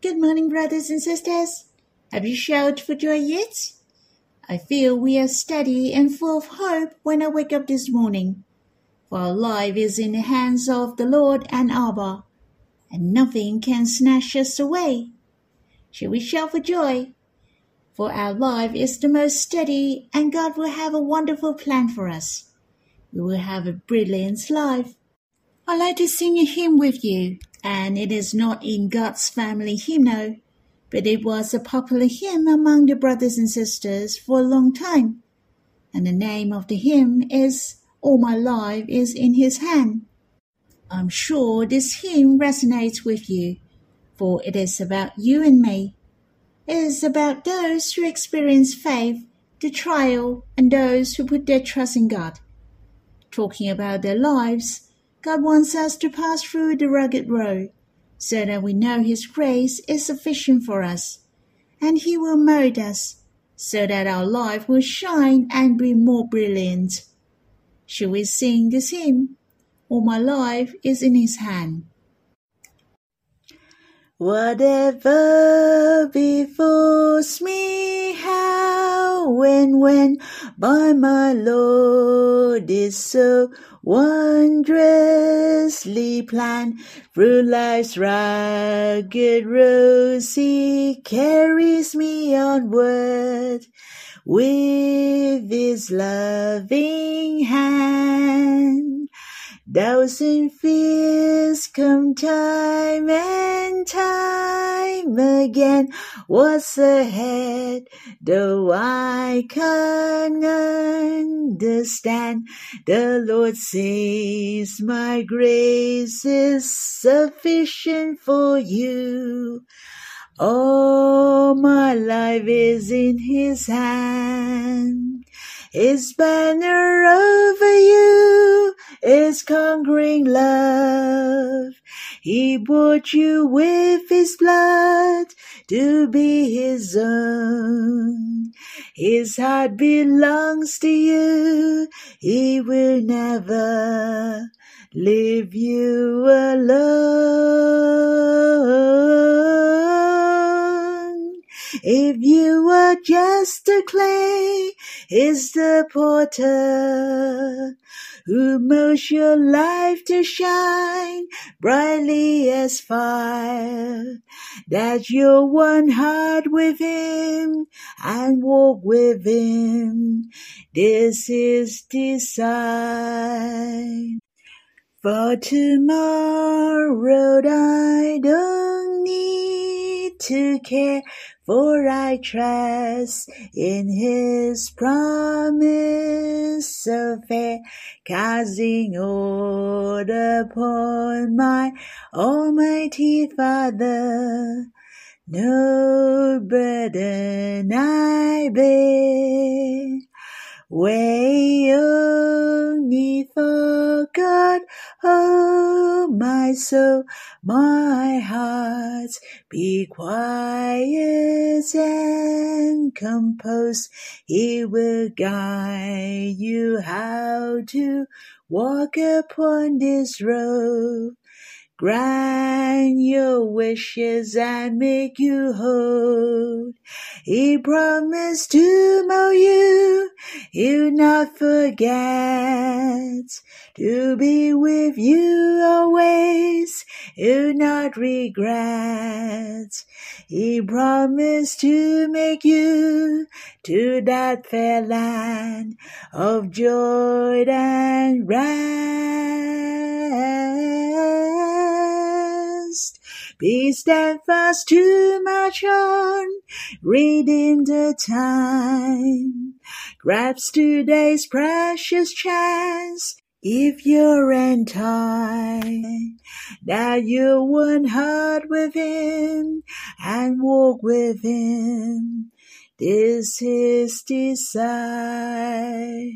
Good morning, brothers and sisters. Have you shouted for joy yet? I feel we are steady and full of hope when I wake up this morning. For our life is in the hands of the Lord and Abba, and nothing can snatch us away. Shall we shout for joy? For our life is the most steady, and God will have a wonderful plan for us. We will have a brilliant life. I'd like to sing a hymn with you and it is not in God's family hymnal, but it was a popular hymn among the brothers and sisters for a long time. And the name of the hymn is All My Life is in His Hand. I'm sure this hymn resonates with you, for it is about you and me. It is about those who experience faith, the trial, and those who put their trust in God. Talking about their lives, God wants us to pass through the rugged road so that we know His grace is sufficient for us, and He will mold us so that our life will shine and be more brilliant. Shall we sing this hymn? All my life is in His hand. Whatever befalls me, how and when, by my Lord is so wondrously planned. Through life's rugged road, He carries me onward with His loving hand. Thousand fears come time and time again. What's ahead, though I can't understand? The Lord says, My grace is sufficient for you. All my life is in His hand. His banner over you is conquering love. He bought you with his blood to be his own. His heart belongs to you. He will never leave you alone. If you were just a clay, is the potter who your life to shine brightly as fire. That you're one heart with him and walk with him. This is design. For tomorrow I don't need to care for I trust in his promise of fair, casting all upon my almighty Father. No burden I bear, way only for God Oh, my soul, my heart, be quiet and composed. He will guide you how to walk upon this road grant your wishes and make you whole. He promised to mold you, he'll not forget to be with you always, he'll not regret. He promised to make you to that fair land of joy and rest. Be steadfast to march on, redeem the time. Grasp today's precious chance, if you're in time, that you one heart with him and walk with him. This is desire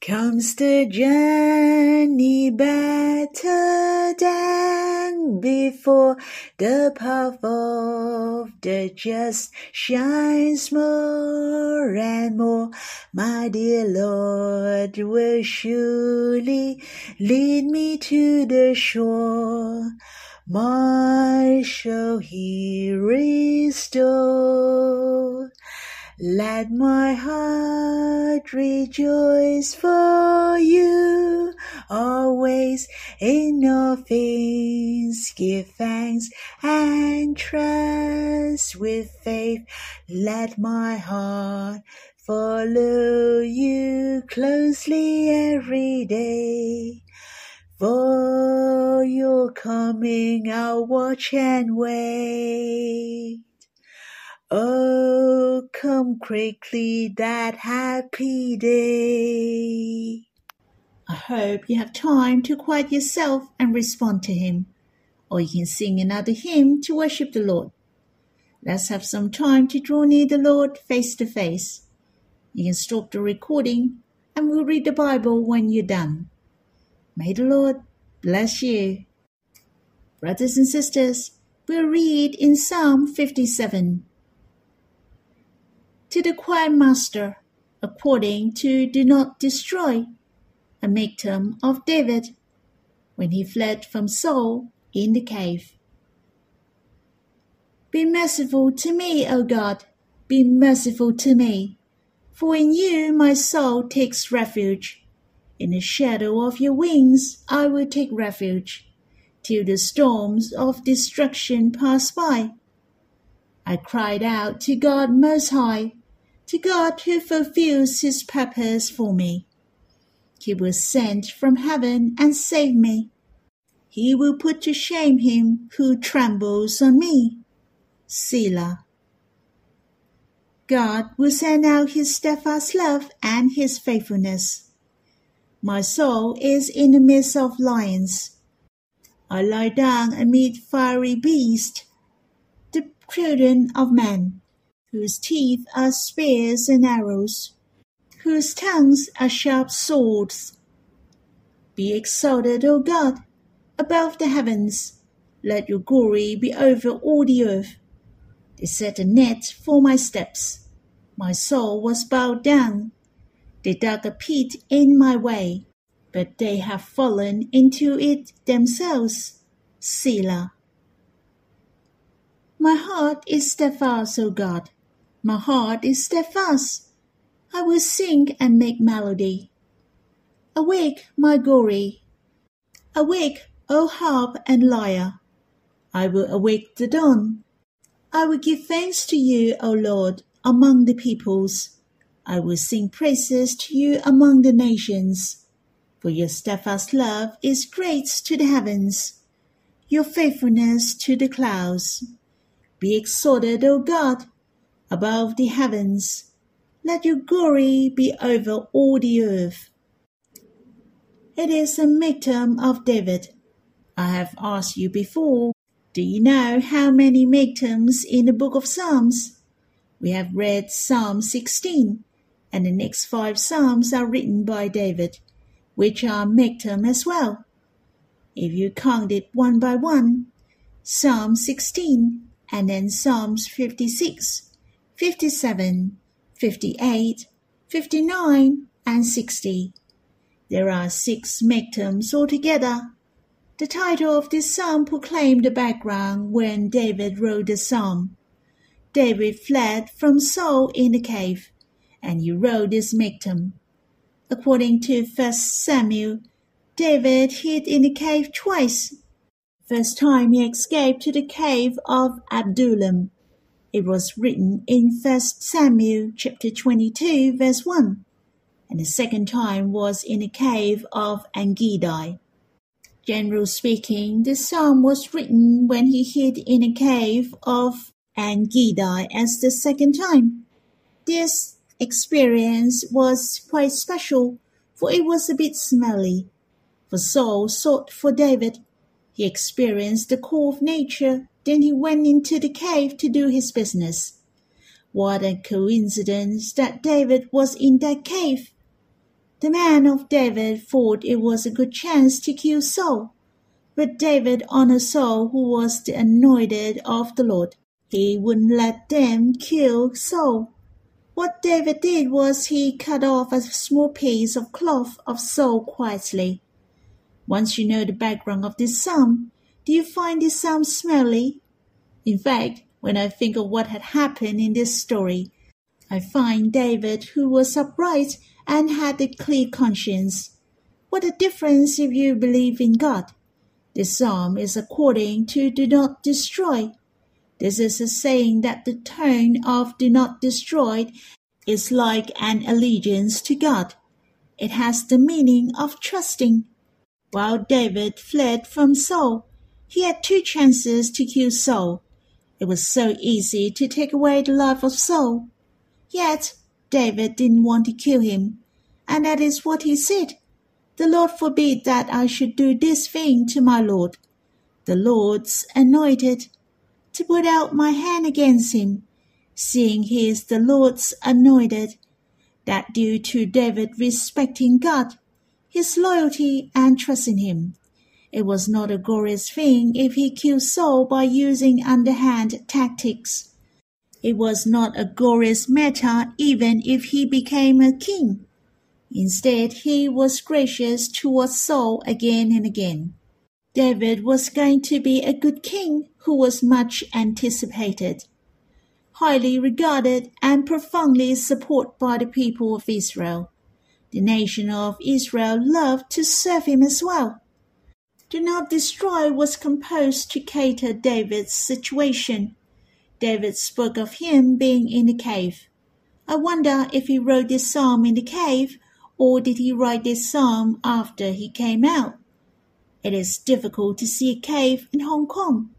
comes the journey better than before. The path of the just shines more and more. My dear Lord will surely lead me to the shore my soul he restored. Let my heart rejoice for you always in all things. Give thanks and trust with faith. Let my heart follow you closely every day. For your coming, I'll watch and wait. Oh, come quickly that happy day. I hope you have time to quiet yourself and respond to Him, or you can sing another hymn to worship the Lord. Let's have some time to draw near the Lord face to face. You can stop the recording and we'll read the Bible when you're done. May the Lord bless you. Brothers and sisters, we'll read in Psalm 57 to the choir master, according to do not destroy, a miktam of David, when he fled from Saul in the cave. Be merciful to me, O God, be merciful to me, for in you my soul takes refuge. In the shadow of your wings I will take refuge, till the storms of destruction pass by. I cried out to God Most High to God who fulfills his purpose for me. He will send from heaven and save me. He will put to shame him who trembles on me. Selah. God will send out his steadfast love and his faithfulness. My soul is in the midst of lions. I lie down amid fiery beasts, the children of men whose teeth are spears and arrows, whose tongues are sharp swords. Be exalted, O God, above the heavens. Let your glory be over all the earth. They set a net for my steps. My soul was bowed down. They dug a pit in my way, but they have fallen into it themselves. Selah. My heart is steadfast, O God. My heart is steadfast. I will sing and make melody. Awake, my glory. Awake, O harp and lyre. I will awake the dawn. I will give thanks to you, O Lord, among the peoples. I will sing praises to you among the nations. For your steadfast love is great to the heavens, your faithfulness to the clouds. Be exalted, O God, above the heavens. Let your glory be over all the earth. It is a miktam of David. I have asked you before, do you know how many miktams in the book of Psalms? We have read Psalm 16, and the next five Psalms are written by David, which are miktam as well. If you count it one by one, Psalm 16 and then Psalms 56, 57, 58, 59, and 60. There are six miktams altogether. The title of this psalm proclaimed the background when David wrote the psalm. David fled from Saul in the cave, and he wrote this miktam. According to 1 Samuel, David hid in the cave twice. First time he escaped to the cave of Adullam, it was written in 1 Samuel chapter 22 verse 1, and the second time was in the cave of Engedi. Generally speaking, the psalm was written when he hid in a cave of Engedi as the second time. This experience was quite special, for it was a bit smelly. For Saul sought for David. He experienced the call of nature then he went into the cave to do his business. What a coincidence that David was in that cave. The man of David thought it was a good chance to kill Saul. But David honored Saul, who was the anointed of the Lord. He wouldn't let them kill Saul. What David did was he cut off a small piece of cloth of Saul quietly. Once you know the background of this psalm, Do you find this psalm smelly? In fact, when I think of what had happened in this story, I find David, who was upright and had a clear conscience. What a difference if you believe in God. This psalm is according to do not destroy. This is a saying that the tone of do not destroy is like an allegiance to God. It has the meaning of trusting. While David fled from Saul, he had two chances to kill Saul. It was so easy to take away the life of Saul. Yet David didn't want to kill him, and that is what he said. The Lord forbid that I should do this thing to my Lord, the Lord's anointed, to put out my hand against him, seeing he is the Lord's anointed, that due to David respecting God, his loyalty and trust in him. It was not a glorious thing if he killed Saul by using underhand tactics. It was not a glorious matter even if he became a king. Instead, he was gracious towards Saul again and again. David was going to be a good king who was much anticipated, highly regarded, and profoundly supported by the people of Israel. The nation of Israel loved to serve him as well. Do Not Destroy was composed to cater David's situation. David spoke of him being in the cave. I wonder if he wrote this psalm in the cave or did he write this psalm after he came out? It is difficult to see a cave in Hong Kong.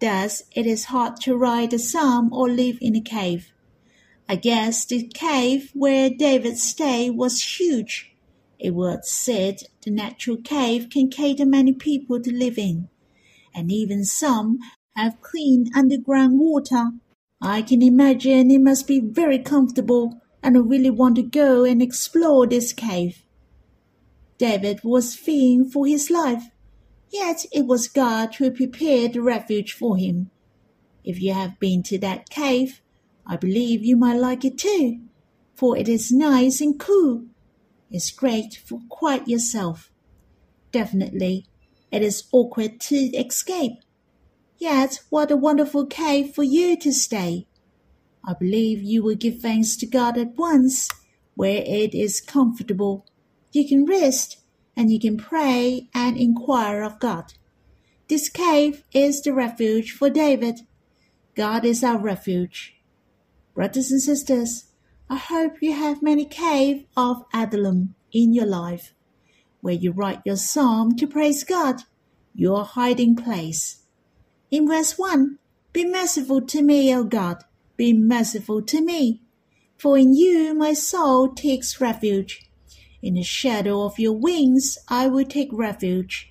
Thus, it is hard to write a psalm or live in a cave. I guess the cave where David stayed was huge. It was said the natural cave can cater many people to live in, and even some have clean underground water. I can imagine it must be very comfortable, and I really want to go and explore this cave. David was fearing for his life. Yet it was God who prepared the refuge for him. If you have been to that cave, I believe you might like it too, for it is nice and cool. It's great for quiet yourself. Definitely, it is awkward to escape. Yet what a wonderful cave for you to stay. I believe you will give thanks to God at once, where it is comfortable. You can rest and you can pray and inquire of God. This cave is the refuge for David. God is our refuge. Brothers and sisters, I hope you have many caves of Adullam in your life, where you write your psalm to praise God, your hiding place. In verse 1, Be merciful to me, O God, be merciful to me, for in you my soul takes refuge. In the shadow of your wings I will take refuge,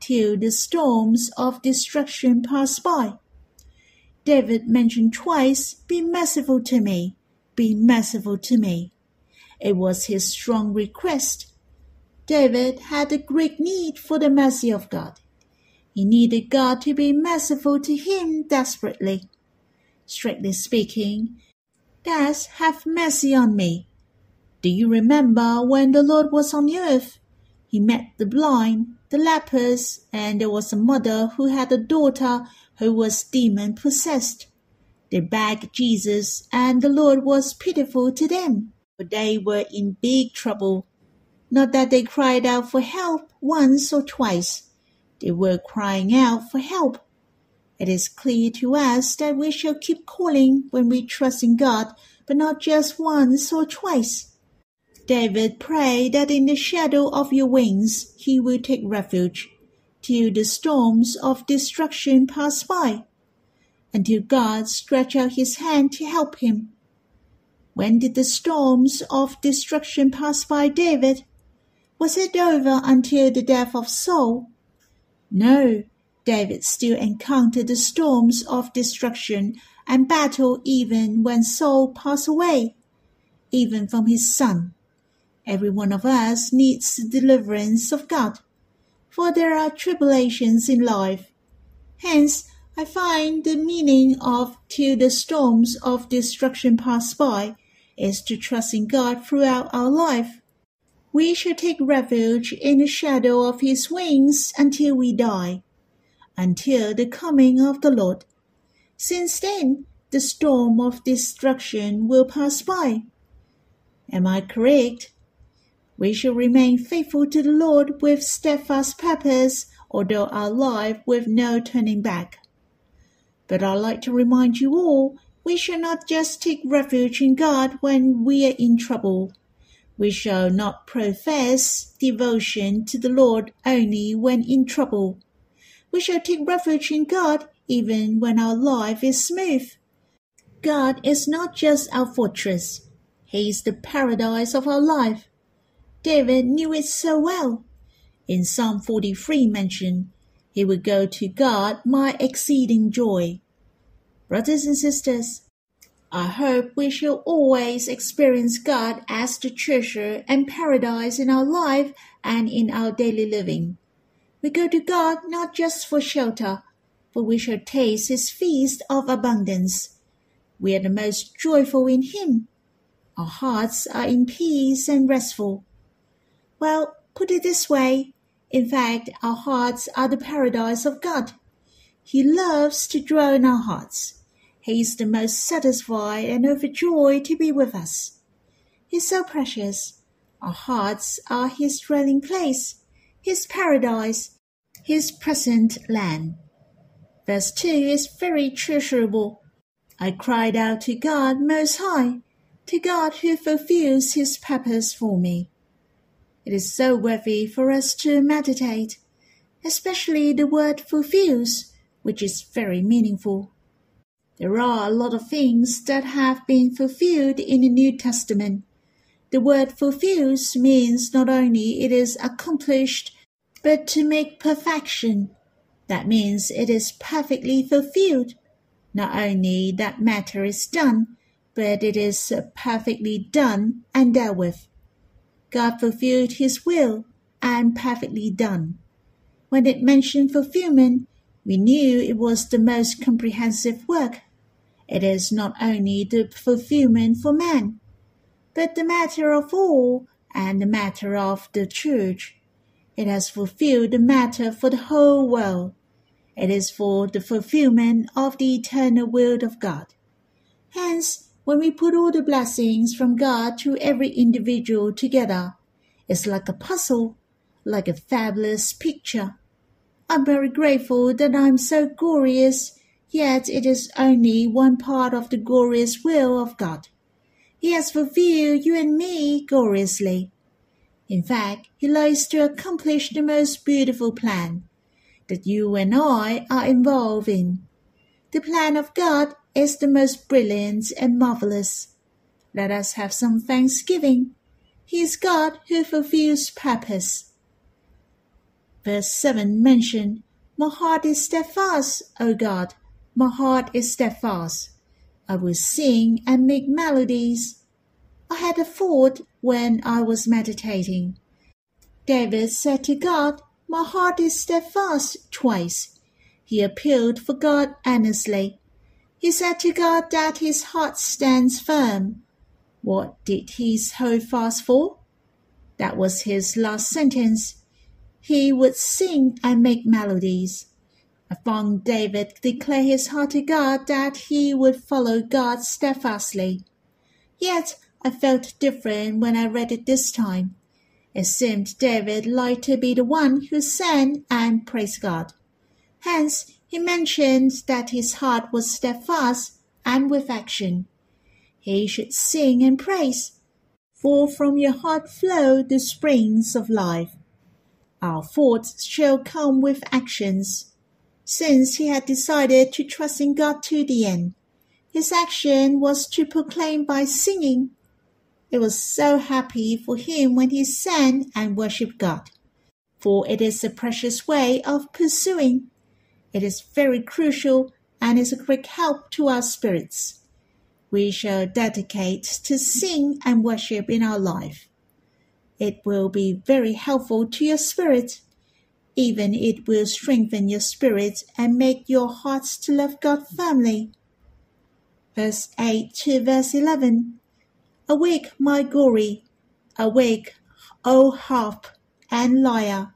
till the storms of destruction pass by. David mentioned twice, Be merciful to me, be merciful to me. It was his strong request. David had a great need for the mercy of God. He needed God to be merciful to him desperately. Strictly speaking, that's have mercy on me, do you remember when the Lord was on earth? He met the blind, the lepers, and there was a mother who had a daughter who was demon possessed. They begged Jesus, and the Lord was pitiful to them, for they were in big trouble. Not that they cried out for help once or twice. They were crying out for help. It is clear to us that we shall keep calling when we trust in God, but not just once or twice. David prayed that in the shadow of your wings he will take refuge, till the storms of destruction pass by, until God stretch out his hand to help him. When did the storms of destruction pass by David? Was it over until the death of Saul? No, David still encountered the storms of destruction and battle even when Saul passed away, even from his son. Every one of us needs the deliverance of God, for there are tribulations in life. Hence, I find the meaning of till the storms of destruction pass by is to trust in God throughout our life. We shall take refuge in the shadow of his wings until we die. until the coming of the Lord. Since then, the storm of destruction will pass by. Am I correct? We shall remain faithful to the Lord with steadfast purpose, although our life with no turning back. But I'd like to remind you all, we shall not just take refuge in God when we are in trouble. We shall not profess devotion to the Lord only when in trouble. We shall take refuge in God even when our life is smooth. God is not just our fortress, He is the paradise of our life. David knew it so well. In Psalm 43 mentioned, He would go to God my exceeding joy. Brothers and sisters, I hope we shall always experience God as the treasure and paradise in our life and in our daily living. We go to God not just for shelter, for we shall taste His feast of abundance. We are the most joyful in Him. Our hearts are in peace and restful. Well, put it this way in fact, our hearts are the paradise of God. He loves to dwell in our hearts. He is the most satisfied and overjoyed to be with us. He's so precious. Our hearts are His dwelling place, His paradise, His present land. Verse 2 is very treasurable. I cried out to God Most High, to God who fulfills His purpose for me. It is so worthy for us to meditate, especially the word fulfills, which is very meaningful. There are a lot of things that have been fulfilled in the New Testament. The word fulfills means not only it is accomplished, but to make perfection. That means it is perfectly fulfilled. Not only that matter is done, but it is perfectly done and dealt with. God fulfilled his will and perfectly done. When it mentioned fulfillment, we knew it was the most comprehensive work. It is not only the fulfillment for man, but the matter of all and the matter of the church. It has fulfilled the matter for the whole world. It is for the fulfillment of the eternal will of God. Hence, when we put all the blessings from God to every individual together, it's like a puzzle, like a fabulous picture. I'm very grateful that I'm so glorious, yet it is only one part of the glorious will of God. He has fulfilled you and me gloriously. In fact, He likes to accomplish the most beautiful plan that you and I are involved in. The plan of God is the most brilliant and marvelous. Let us have some thanksgiving. He is God who fulfills purpose. Verse 7 mentioned, My heart is steadfast, O God, my heart is steadfast. I will sing and make melodies. I had a thought when I was meditating. David said to God, My heart is steadfast twice. He appealed for God earnestly. He said to God that his heart stands firm. What did he hold fast for? That was his last sentence. He would sing and make melodies. I found David declare his heart to God that he would follow God steadfastly. Yet I felt different when I read it this time. It seemed David liked to be the one who sang and praised God. Hence, he mentions that his heart was steadfast and with action. He should sing and praise, for from your heart flow the springs of life. Our thoughts shall come with actions. Since he had decided to trust in God to the end, his action was to proclaim by singing. It was so happy for him when he sang and worshiped God, for it is a precious way of pursuing it is very crucial and is a great help to our spirits. We shall dedicate to sing and worship in our life. It will be very helpful to your spirit. Even it will strengthen your spirit and make your hearts to love God firmly. Verse 8 to verse 11. Awake, my glory. Awake, O harp and lyre.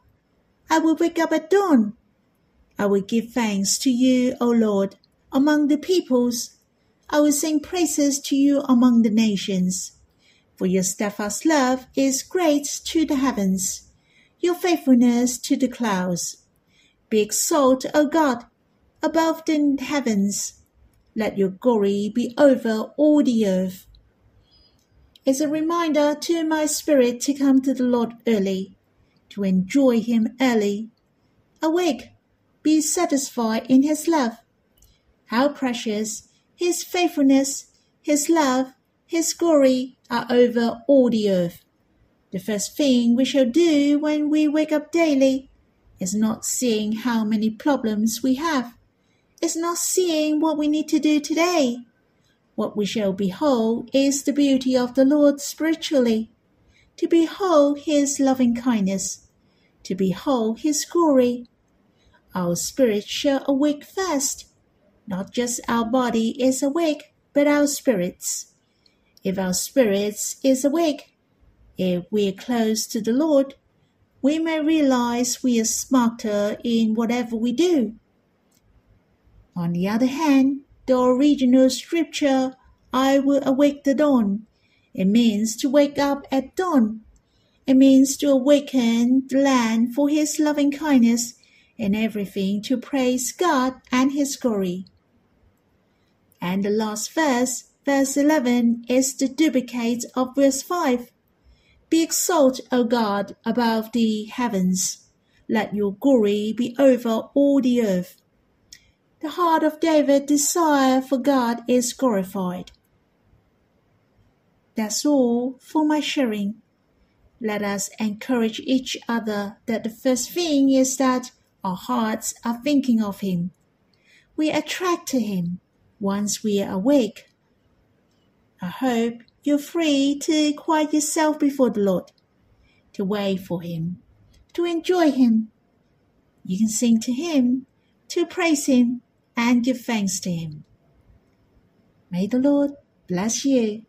I will wake up at dawn I will give thanks to you, O Lord, among the peoples. I will sing praises to you among the nations. For your steadfast love is great to the heavens, your faithfulness to the clouds. Be exalted, O God, above the heavens. Let your glory be over all the earth. It's a reminder to my spirit to come to the Lord early, to enjoy Him early. Awake, be satisfied in His love. How precious His faithfulness, His love, His glory are over all the earth. The first thing we shall do when we wake up daily is not seeing how many problems we have, is not seeing what we need to do today. What we shall behold is the beauty of the Lord spiritually, to behold His loving kindness, to behold His glory. Our spirit shall awake first. Not just our body is awake, but our spirits. If our spirits is awake, if we are close to the Lord, we may realize we are smarter in whatever we do. On the other hand, the original scripture, I will awake the dawn. It means to wake up at dawn. It means to awaken the land for his loving kindness and everything to praise God and his glory. And the last verse, verse 11, is the duplicate of verse 5. Be exalted, O God, above the heavens. Let your glory be over all the earth. The heart of David desire for God is glorified. That's all for my sharing. Let us encourage each other that the first thing is that our hearts are thinking of Him. We attract to Him once we are awake. I hope you're free to quiet yourself before the Lord, to wait for Him, to enjoy Him. You can sing to Him, to praise Him, and give thanks to Him. May the Lord bless you.